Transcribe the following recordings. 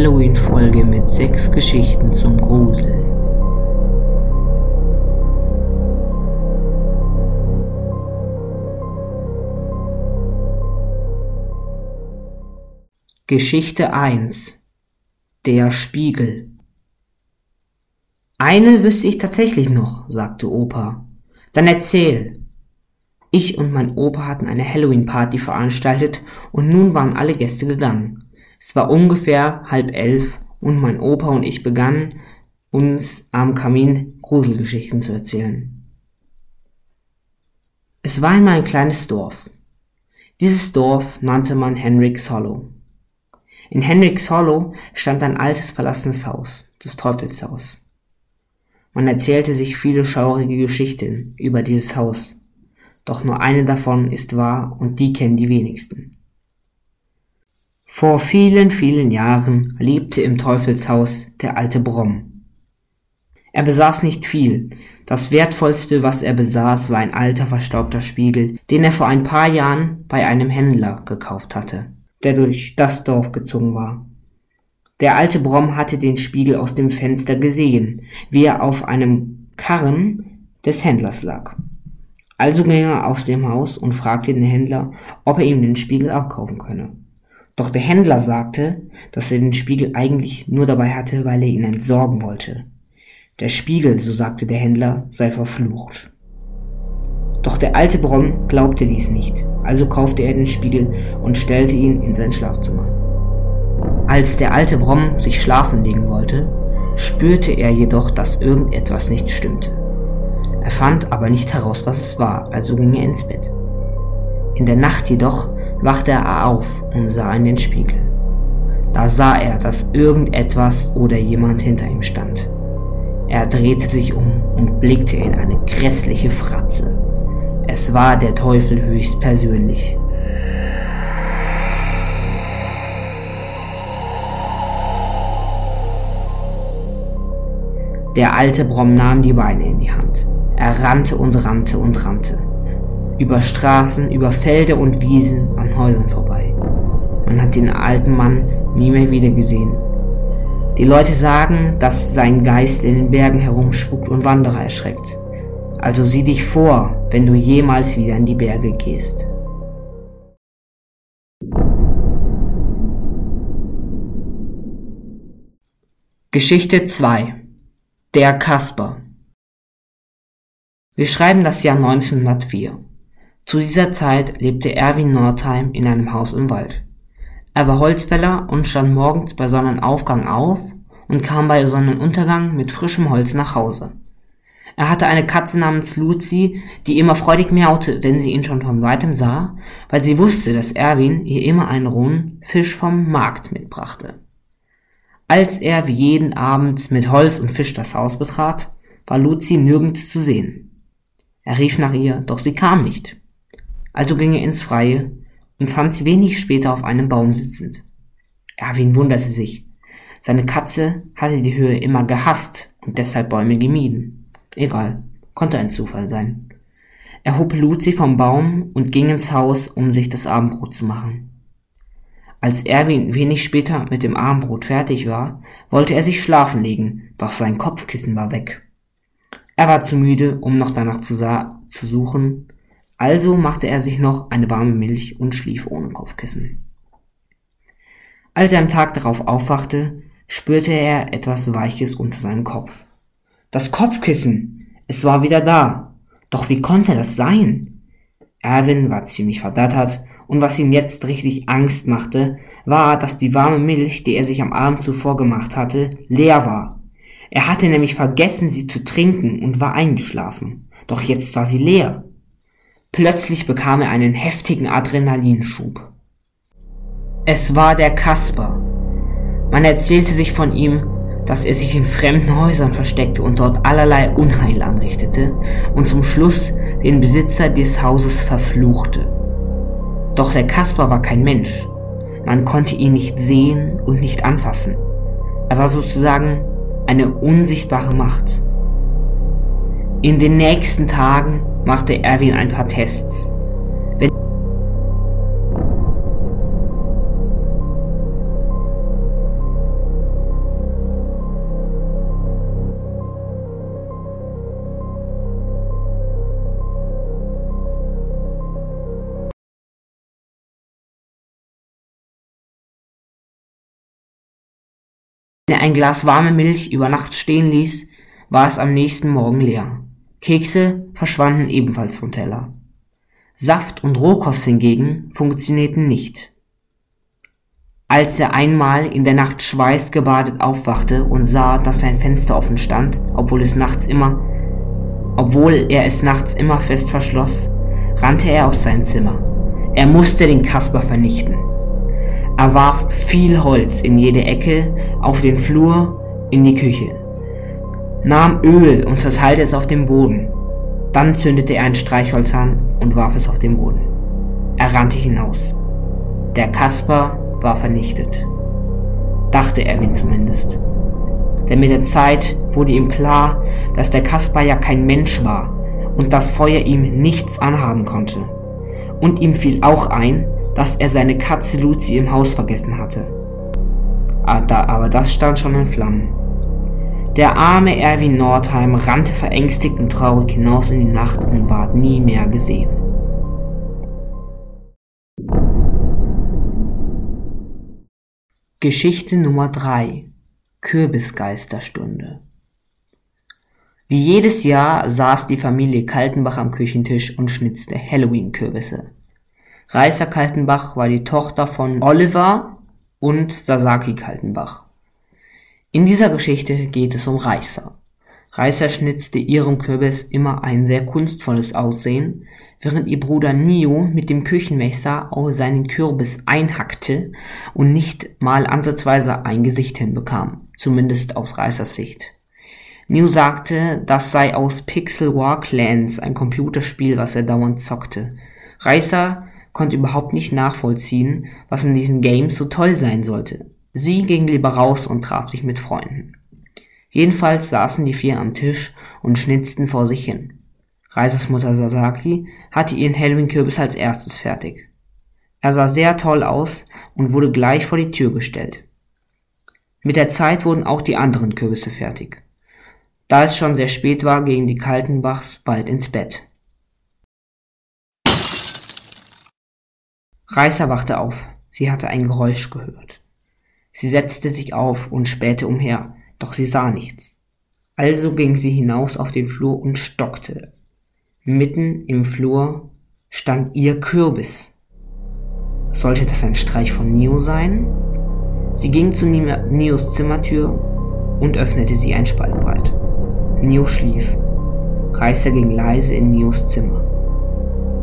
Halloween-Folge mit sechs Geschichten zum Gruseln. Geschichte 1 Der Spiegel Eine wüsste ich tatsächlich noch, sagte Opa. Dann erzähl. Ich und mein Opa hatten eine Halloween-Party veranstaltet und nun waren alle Gäste gegangen. Es war ungefähr halb elf und mein Opa und ich begannen, uns am Kamin Gruselgeschichten zu erzählen. Es war einmal ein kleines Dorf. Dieses Dorf nannte man Henricks Hollow. In Henricks Hollow stand ein altes verlassenes Haus, das Teufelshaus. Man erzählte sich viele schaurige Geschichten über dieses Haus, doch nur eine davon ist wahr und die kennen die wenigsten. Vor vielen, vielen Jahren lebte im Teufelshaus der alte Bromm. Er besaß nicht viel. Das wertvollste, was er besaß, war ein alter verstaubter Spiegel, den er vor ein paar Jahren bei einem Händler gekauft hatte, der durch das Dorf gezogen war. Der alte Bromm hatte den Spiegel aus dem Fenster gesehen, wie er auf einem Karren des Händlers lag. Also ging er aus dem Haus und fragte den Händler, ob er ihm den Spiegel abkaufen könne. Doch der Händler sagte, dass er den Spiegel eigentlich nur dabei hatte, weil er ihn entsorgen wollte. Der Spiegel, so sagte der Händler, sei verflucht. Doch der alte Bronn glaubte dies nicht, also kaufte er den Spiegel und stellte ihn in sein Schlafzimmer. Als der alte Brom sich schlafen legen wollte, spürte er jedoch, dass irgendetwas nicht stimmte. Er fand aber nicht heraus, was es war, also ging er ins Bett. In der Nacht jedoch wachte er auf und sah in den Spiegel. Da sah er, dass irgendetwas oder jemand hinter ihm stand. Er drehte sich um und blickte in eine grässliche Fratze. Es war der Teufel höchstpersönlich. Der alte Brom nahm die Beine in die Hand. Er rannte und rannte und rannte über Straßen, über Felder und Wiesen an Häusern vorbei. Man hat den alten Mann nie mehr wiedergesehen. Die Leute sagen, dass sein Geist in den Bergen herumspukt und Wanderer erschreckt. Also sieh dich vor, wenn du jemals wieder in die Berge gehst. Geschichte 2 Der Kasper Wir schreiben das Jahr 1904. Zu dieser Zeit lebte Erwin Nordheim in einem Haus im Wald. Er war Holzfäller und stand morgens bei Sonnenaufgang auf und kam bei Sonnenuntergang mit frischem Holz nach Hause. Er hatte eine Katze namens Luzi, die immer freudig miaute, wenn sie ihn schon von weitem sah, weil sie wusste, dass Erwin ihr immer einen rohen Fisch vom Markt mitbrachte. Als er wie jeden Abend mit Holz und Fisch das Haus betrat, war Luzi nirgends zu sehen. Er rief nach ihr, doch sie kam nicht. Also ging er ins Freie und fand sie wenig später auf einem Baum sitzend. Erwin wunderte sich. Seine Katze hatte die Höhe immer gehasst und deshalb Bäume gemieden. Egal, konnte ein Zufall sein. Er hob Luzi vom Baum und ging ins Haus, um sich das Abendbrot zu machen. Als Erwin wenig später mit dem Abendbrot fertig war, wollte er sich schlafen legen, doch sein Kopfkissen war weg. Er war zu müde, um noch danach zu, zu suchen, also machte er sich noch eine warme Milch und schlief ohne Kopfkissen. Als er am Tag darauf aufwachte, spürte er etwas Weiches unter seinem Kopf. Das Kopfkissen! Es war wieder da. Doch wie konnte das sein? Erwin war ziemlich verdattert, und was ihm jetzt richtig Angst machte, war, dass die warme Milch, die er sich am Abend zuvor gemacht hatte, leer war. Er hatte nämlich vergessen, sie zu trinken und war eingeschlafen. Doch jetzt war sie leer. Plötzlich bekam er einen heftigen Adrenalinschub. Es war der Kasper. Man erzählte sich von ihm, dass er sich in fremden Häusern versteckte und dort allerlei Unheil anrichtete und zum Schluss den Besitzer des Hauses verfluchte. Doch der Kasper war kein Mensch. Man konnte ihn nicht sehen und nicht anfassen. Er war sozusagen eine unsichtbare Macht. In den nächsten Tagen machte Erwin ein paar Tests. Wenn er ein Glas warme Milch über Nacht stehen ließ, war es am nächsten Morgen leer. Kekse verschwanden ebenfalls vom Teller. Saft und Rohkost hingegen funktionierten nicht. Als er einmal in der Nacht schweißgebadet aufwachte und sah, dass sein Fenster offen stand, obwohl es nachts immer, obwohl er es nachts immer fest verschloss, rannte er aus seinem Zimmer. Er musste den Kasper vernichten. Er warf viel Holz in jede Ecke, auf den Flur, in die Küche, nahm Öl und zerteilte es auf dem Boden. Dann zündete er ein Streichholz an und warf es auf den Boden. Er rannte hinaus. Der Kasper war vernichtet. Dachte Erwin zumindest. Denn mit der Zeit wurde ihm klar, dass der Kasper ja kein Mensch war und das Feuer ihm nichts anhaben konnte. Und ihm fiel auch ein, dass er seine Katze Luzi im Haus vergessen hatte. Ah, aber das stand schon in Flammen. Der arme Erwin Nordheim rannte verängstigt und traurig hinaus in die Nacht und ward nie mehr gesehen. Geschichte Nummer 3 Kürbisgeisterstunde Wie jedes Jahr saß die Familie Kaltenbach am Küchentisch und schnitzte Halloween-Kürbisse. Reißer Kaltenbach war die Tochter von Oliver und Sasaki Kaltenbach. In dieser Geschichte geht es um Reißer. Reißer schnitzte ihrem Kürbis immer ein sehr kunstvolles Aussehen, während ihr Bruder Nio mit dem Küchenmesser auf seinen Kürbis einhackte und nicht mal ansatzweise ein Gesicht hinbekam, zumindest aus Reißers Sicht. Neo sagte, das sei aus Pixel War Clans, ein Computerspiel, was er dauernd zockte. Reißer konnte überhaupt nicht nachvollziehen, was in diesen Games so toll sein sollte. Sie ging lieber raus und traf sich mit Freunden. Jedenfalls saßen die vier am Tisch und schnitzten vor sich hin. Reisers Mutter Sasaki hatte ihren Halloween-Kürbis als erstes fertig. Er sah sehr toll aus und wurde gleich vor die Tür gestellt. Mit der Zeit wurden auch die anderen Kürbisse fertig. Da es schon sehr spät war, gingen die Kaltenbachs bald ins Bett. Reißer wachte auf. Sie hatte ein Geräusch gehört. Sie setzte sich auf und spähte umher, doch sie sah nichts. Also ging sie hinaus auf den Flur und stockte. Mitten im Flur stand ihr Kürbis. Sollte das ein Streich von Neo sein? Sie ging zu Neos Zimmertür und öffnete sie ein Spalt breit. Neo schlief. Reißer ging leise in Neos Zimmer.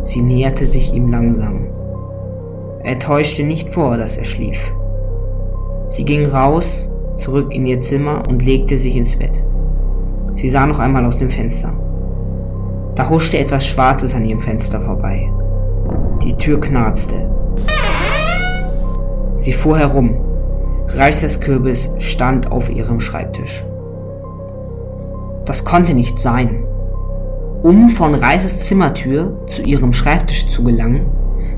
Sie näherte sich ihm langsam. Er täuschte nicht vor, dass er schlief. Sie ging raus, zurück in ihr Zimmer und legte sich ins Bett. Sie sah noch einmal aus dem Fenster. Da huschte etwas Schwarzes an ihrem Fenster vorbei. Die Tür knarzte. Sie fuhr herum. Reißers Kürbis stand auf ihrem Schreibtisch. Das konnte nicht sein. Um von Reißers Zimmertür zu ihrem Schreibtisch zu gelangen,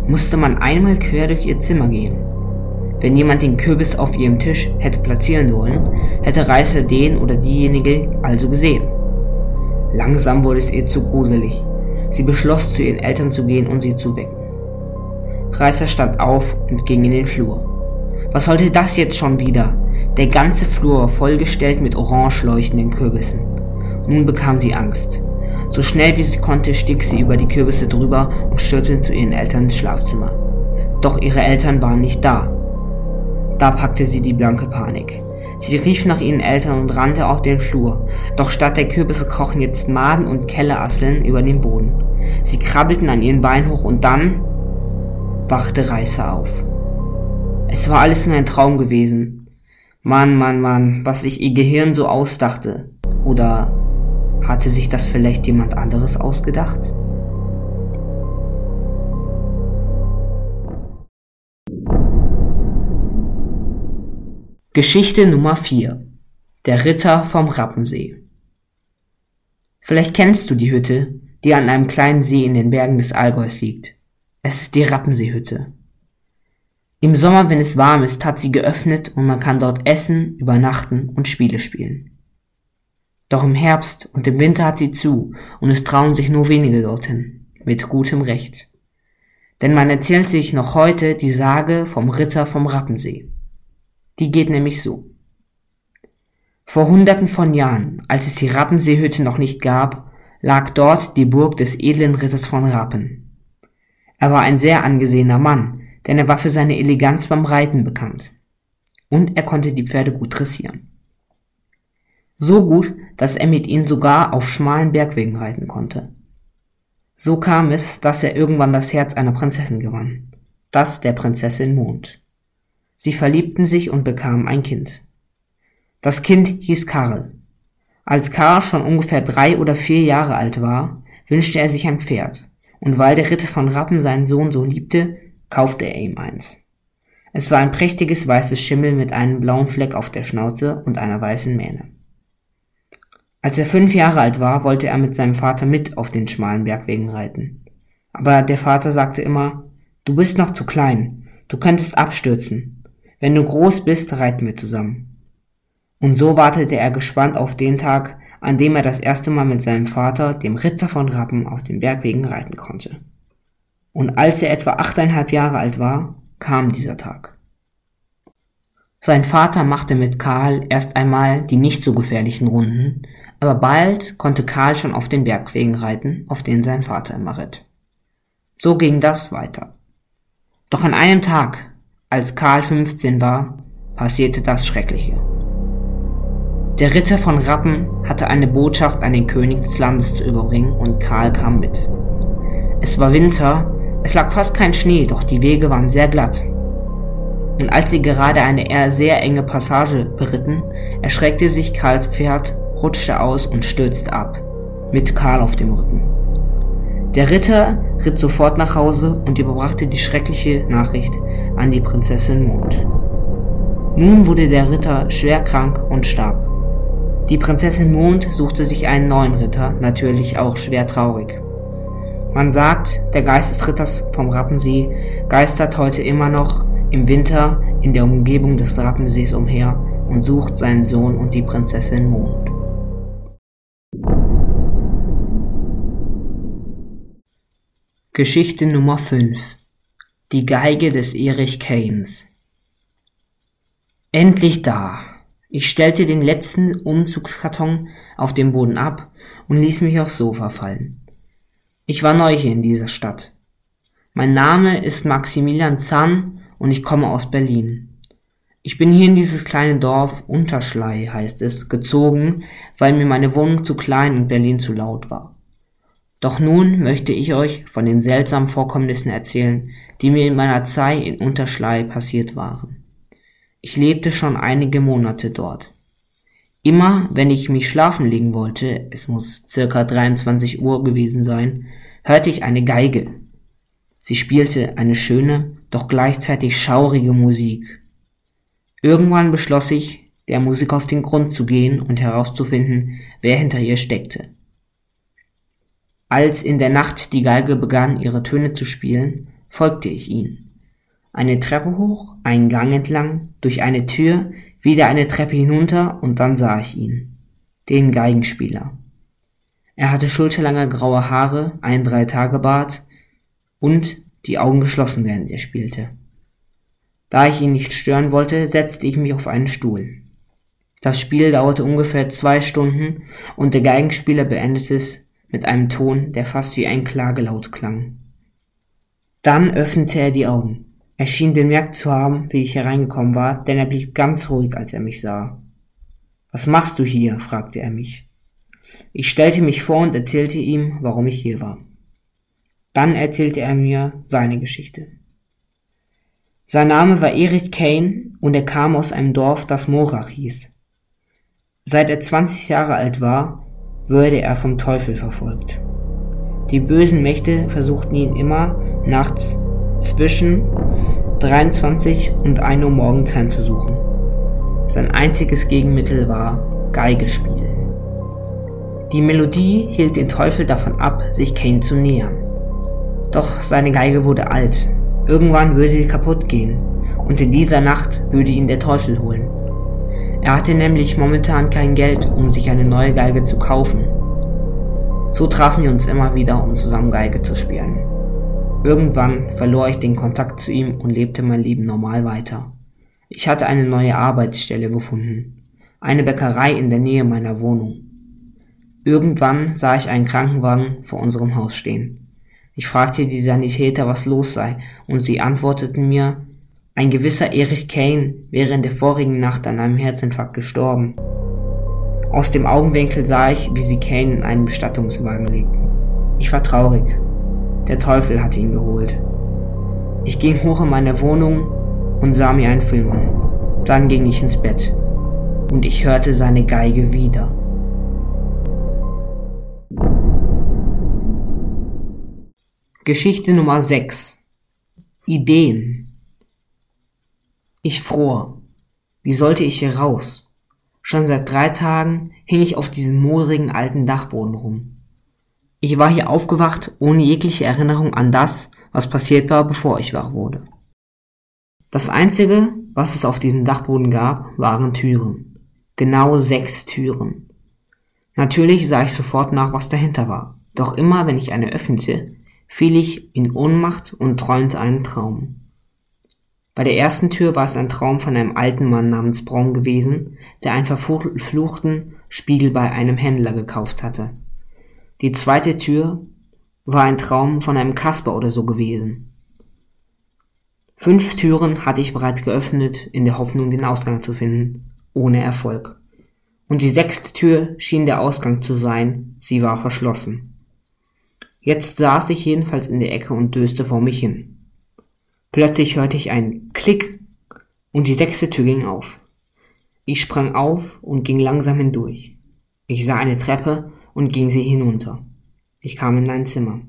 musste man einmal quer durch ihr Zimmer gehen. Wenn jemand den Kürbis auf ihrem Tisch hätte platzieren wollen, hätte Reißer den oder diejenige also gesehen. Langsam wurde es ihr zu gruselig. Sie beschloss, zu ihren Eltern zu gehen und sie zu wecken. Reißer stand auf und ging in den Flur. Was sollte das jetzt schon wieder? Der ganze Flur war vollgestellt mit orange leuchtenden Kürbissen. Nun bekam sie Angst. So schnell wie sie konnte, stieg sie über die Kürbisse drüber und stürmte zu ihren Eltern ins Schlafzimmer. Doch ihre Eltern waren nicht da. Da packte sie die blanke Panik. Sie rief nach ihren Eltern und rannte auf den Flur, doch statt der Kürbisse krochen jetzt Maden und Kellerasseln über den Boden. Sie krabbelten an ihren Beinen hoch und dann wachte Reißer auf. Es war alles nur ein Traum gewesen. Mann, Mann, Mann, was sich ihr Gehirn so ausdachte. Oder hatte sich das vielleicht jemand anderes ausgedacht? Geschichte Nummer 4 Der Ritter vom Rappensee Vielleicht kennst du die Hütte, die an einem kleinen See in den Bergen des Allgäus liegt. Es ist die Rappenseehütte. Im Sommer, wenn es warm ist, hat sie geöffnet und man kann dort essen, übernachten und Spiele spielen. Doch im Herbst und im Winter hat sie zu und es trauen sich nur wenige dorthin, mit gutem Recht. Denn man erzählt sich noch heute die Sage vom Ritter vom Rappensee. Die geht nämlich so. Vor hunderten von Jahren, als es die Rappenseehütte noch nicht gab, lag dort die Burg des edlen Ritters von Rappen. Er war ein sehr angesehener Mann, denn er war für seine Eleganz beim Reiten bekannt. Und er konnte die Pferde gut dressieren. So gut, dass er mit ihnen sogar auf schmalen Bergwegen reiten konnte. So kam es, dass er irgendwann das Herz einer Prinzessin gewann, das der Prinzessin Mond. Sie verliebten sich und bekamen ein Kind. Das Kind hieß Karl. Als Karl schon ungefähr drei oder vier Jahre alt war, wünschte er sich ein Pferd, und weil der Ritter von Rappen seinen Sohn so liebte, kaufte er ihm eins. Es war ein prächtiges weißes Schimmel mit einem blauen Fleck auf der Schnauze und einer weißen Mähne. Als er fünf Jahre alt war, wollte er mit seinem Vater mit auf den schmalen Bergwegen reiten. Aber der Vater sagte immer, du bist noch zu klein, du könntest abstürzen. Wenn du groß bist, reiten wir zusammen. Und so wartete er gespannt auf den Tag, an dem er das erste Mal mit seinem Vater, dem Ritter von Rappen, auf den Bergwegen reiten konnte. Und als er etwa achteinhalb Jahre alt war, kam dieser Tag. Sein Vater machte mit Karl erst einmal die nicht so gefährlichen Runden, aber bald konnte Karl schon auf den Bergwegen reiten, auf denen sein Vater immer ritt. So ging das weiter. Doch an einem Tag, als Karl 15 war, passierte das Schreckliche. Der Ritter von Rappen hatte eine Botschaft an den König des Landes zu überbringen und Karl kam mit. Es war Winter, es lag fast kein Schnee, doch die Wege waren sehr glatt. Und als sie gerade eine eher sehr enge Passage beritten, erschreckte sich Karls Pferd rutschte aus und stürzte ab, mit Karl auf dem Rücken. Der Ritter ritt sofort nach Hause und überbrachte die schreckliche Nachricht an die Prinzessin Mond. Nun wurde der Ritter schwer krank und starb. Die Prinzessin Mond suchte sich einen neuen Ritter, natürlich auch schwer traurig. Man sagt, der Geist des Ritters vom Rappensee geistert heute immer noch im Winter in der Umgebung des Rappensees umher und sucht seinen Sohn und die Prinzessin Mond. Geschichte Nummer 5 Die Geige des Erich Keynes Endlich da! Ich stellte den letzten Umzugskarton auf dem Boden ab und ließ mich aufs Sofa fallen. Ich war neu hier in dieser Stadt. Mein Name ist Maximilian Zahn und ich komme aus Berlin. Ich bin hier in dieses kleine Dorf, Unterschlei heißt es, gezogen, weil mir meine Wohnung zu klein und Berlin zu laut war. Doch nun möchte ich euch von den seltsamen Vorkommnissen erzählen, die mir in meiner Zeit in Unterschlei passiert waren. Ich lebte schon einige Monate dort. Immer, wenn ich mich schlafen legen wollte, es muss circa 23 Uhr gewesen sein, hörte ich eine Geige. Sie spielte eine schöne, doch gleichzeitig schaurige Musik. Irgendwann beschloss ich, der Musik auf den Grund zu gehen und herauszufinden, wer hinter ihr steckte. Als in der Nacht die Geige begann, ihre Töne zu spielen, folgte ich ihnen. Eine Treppe hoch, einen Gang entlang, durch eine Tür, wieder eine Treppe hinunter und dann sah ich ihn. Den Geigenspieler. Er hatte schulterlange graue Haare, einen Dreitagebart und die Augen geschlossen, während er spielte. Da ich ihn nicht stören wollte, setzte ich mich auf einen Stuhl. Das Spiel dauerte ungefähr zwei Stunden und der Geigenspieler beendete es mit einem Ton, der fast wie ein Klagelaut klang. Dann öffnete er die Augen. Er schien bemerkt zu haben, wie ich hereingekommen war, denn er blieb ganz ruhig, als er mich sah. Was machst du hier? fragte er mich. Ich stellte mich vor und erzählte ihm, warum ich hier war. Dann erzählte er mir seine Geschichte. Sein Name war Erich Kane und er kam aus einem Dorf, das Morach hieß. Seit er 20 Jahre alt war, würde er vom Teufel verfolgt. Die bösen Mächte versuchten ihn immer nachts zwischen 23 und 1 Uhr morgens heimzusuchen. Sein einziges Gegenmittel war Geigespiel. Die Melodie hielt den Teufel davon ab, sich Kane zu nähern. Doch seine Geige wurde alt. Irgendwann würde sie kaputt gehen und in dieser Nacht würde ihn der Teufel holen. Er hatte nämlich momentan kein Geld, um sich eine neue Geige zu kaufen. So trafen wir uns immer wieder, um zusammen Geige zu spielen. Irgendwann verlor ich den Kontakt zu ihm und lebte mein Leben normal weiter. Ich hatte eine neue Arbeitsstelle gefunden. eine Bäckerei in der Nähe meiner Wohnung. Irgendwann sah ich einen Krankenwagen vor unserem Haus stehen. Ich fragte die Sanitäter, was los sei, und sie antworteten mir, ein gewisser Erich Kane wäre in der vorigen Nacht an einem Herzinfarkt gestorben. Aus dem Augenwinkel sah ich, wie sie Kane in einen Bestattungswagen legten. Ich war traurig. Der Teufel hatte ihn geholt. Ich ging hoch in meine Wohnung und sah mir einen Film an. Dann ging ich ins Bett und ich hörte seine Geige wieder. Geschichte Nummer 6 Ideen Ich fror. Wie sollte ich hier raus? Schon seit drei Tagen hing ich auf diesem moorigen alten Dachboden rum. Ich war hier aufgewacht, ohne jegliche Erinnerung an das, was passiert war, bevor ich wach wurde. Das einzige, was es auf diesem Dachboden gab, waren Türen. Genau sechs Türen. Natürlich sah ich sofort nach, was dahinter war. Doch immer, wenn ich eine öffnete, fiel ich in Ohnmacht und träumte einen Traum. Bei der ersten Tür war es ein Traum von einem alten Mann namens Braun gewesen, der einen verfluchten Spiegel bei einem Händler gekauft hatte. Die zweite Tür war ein Traum von einem Kasper oder so gewesen. Fünf Türen hatte ich bereits geöffnet, in der Hoffnung, den Ausgang zu finden, ohne Erfolg. Und die sechste Tür schien der Ausgang zu sein, sie war verschlossen. Jetzt saß ich jedenfalls in der Ecke und döste vor mich hin. Plötzlich hörte ich einen Klick und die sechste Tür ging auf. Ich sprang auf und ging langsam hindurch. Ich sah eine Treppe und ging sie hinunter. Ich kam in ein Zimmer.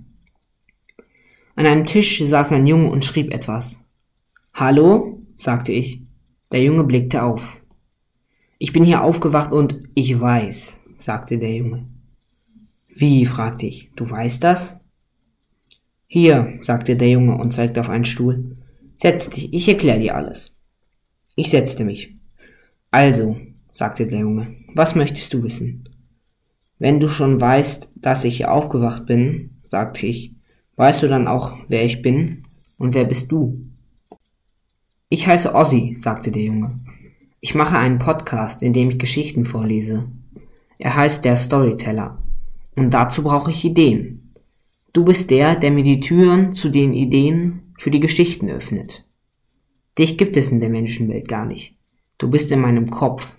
An einem Tisch saß ein Junge und schrieb etwas. Hallo? sagte ich. Der Junge blickte auf. Ich bin hier aufgewacht und ich weiß, sagte der Junge. Wie? fragte ich. Du weißt das? Hier, sagte der Junge und zeigte auf einen Stuhl. Setz dich, ich erkläre dir alles. Ich setzte mich. Also, sagte der Junge, was möchtest du wissen? Wenn du schon weißt, dass ich hier aufgewacht bin, sagte ich, weißt du dann auch, wer ich bin? Und wer bist du? Ich heiße Ozzy, sagte der Junge. Ich mache einen Podcast, in dem ich Geschichten vorlese. Er heißt der Storyteller. Und dazu brauche ich Ideen. Du bist der, der mir die Türen zu den Ideen für die Geschichten öffnet. Dich gibt es in der Menschenwelt gar nicht. Du bist in meinem Kopf.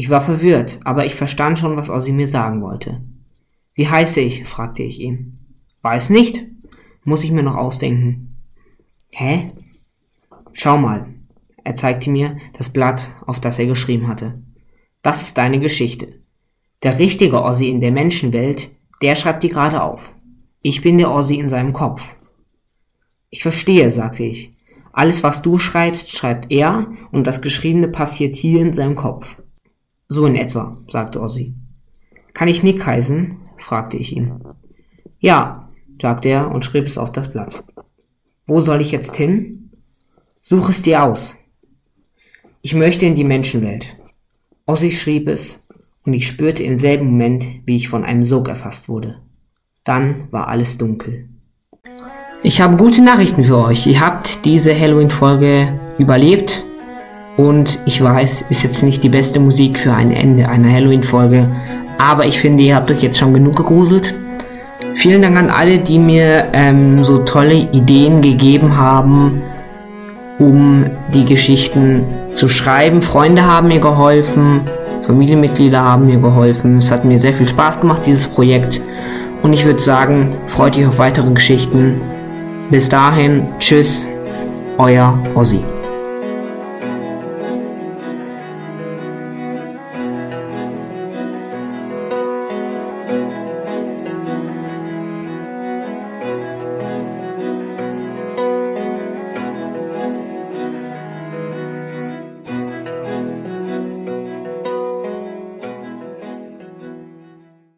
Ich war verwirrt, aber ich verstand schon, was Ossi mir sagen wollte. Wie heiße ich? fragte ich ihn. Weiß nicht. Muss ich mir noch ausdenken. Hä? Schau mal. Er zeigte mir das Blatt, auf das er geschrieben hatte. Das ist deine Geschichte. Der richtige Ossi in der Menschenwelt, der schreibt die gerade auf. Ich bin der Ossi in seinem Kopf. Ich verstehe, sagte ich. Alles, was du schreibst, schreibt er und das Geschriebene passiert hier in seinem Kopf. So in etwa, sagte Ossi. Kann ich Nick heißen? fragte ich ihn. Ja, sagte er und schrieb es auf das Blatt. Wo soll ich jetzt hin? Such es dir aus. Ich möchte in die Menschenwelt. Ossi schrieb es und ich spürte im selben Moment, wie ich von einem Sog erfasst wurde. Dann war alles dunkel. Ich habe gute Nachrichten für euch. Ihr habt diese Halloween-Folge überlebt. Und ich weiß, ist jetzt nicht die beste Musik für ein Ende einer Halloween-Folge. Aber ich finde, ihr habt euch jetzt schon genug gegruselt. Vielen Dank an alle, die mir ähm, so tolle Ideen gegeben haben, um die Geschichten zu schreiben. Freunde haben mir geholfen. Familienmitglieder haben mir geholfen. Es hat mir sehr viel Spaß gemacht, dieses Projekt. Und ich würde sagen, freut euch auf weitere Geschichten. Bis dahin, tschüss, euer Ossi.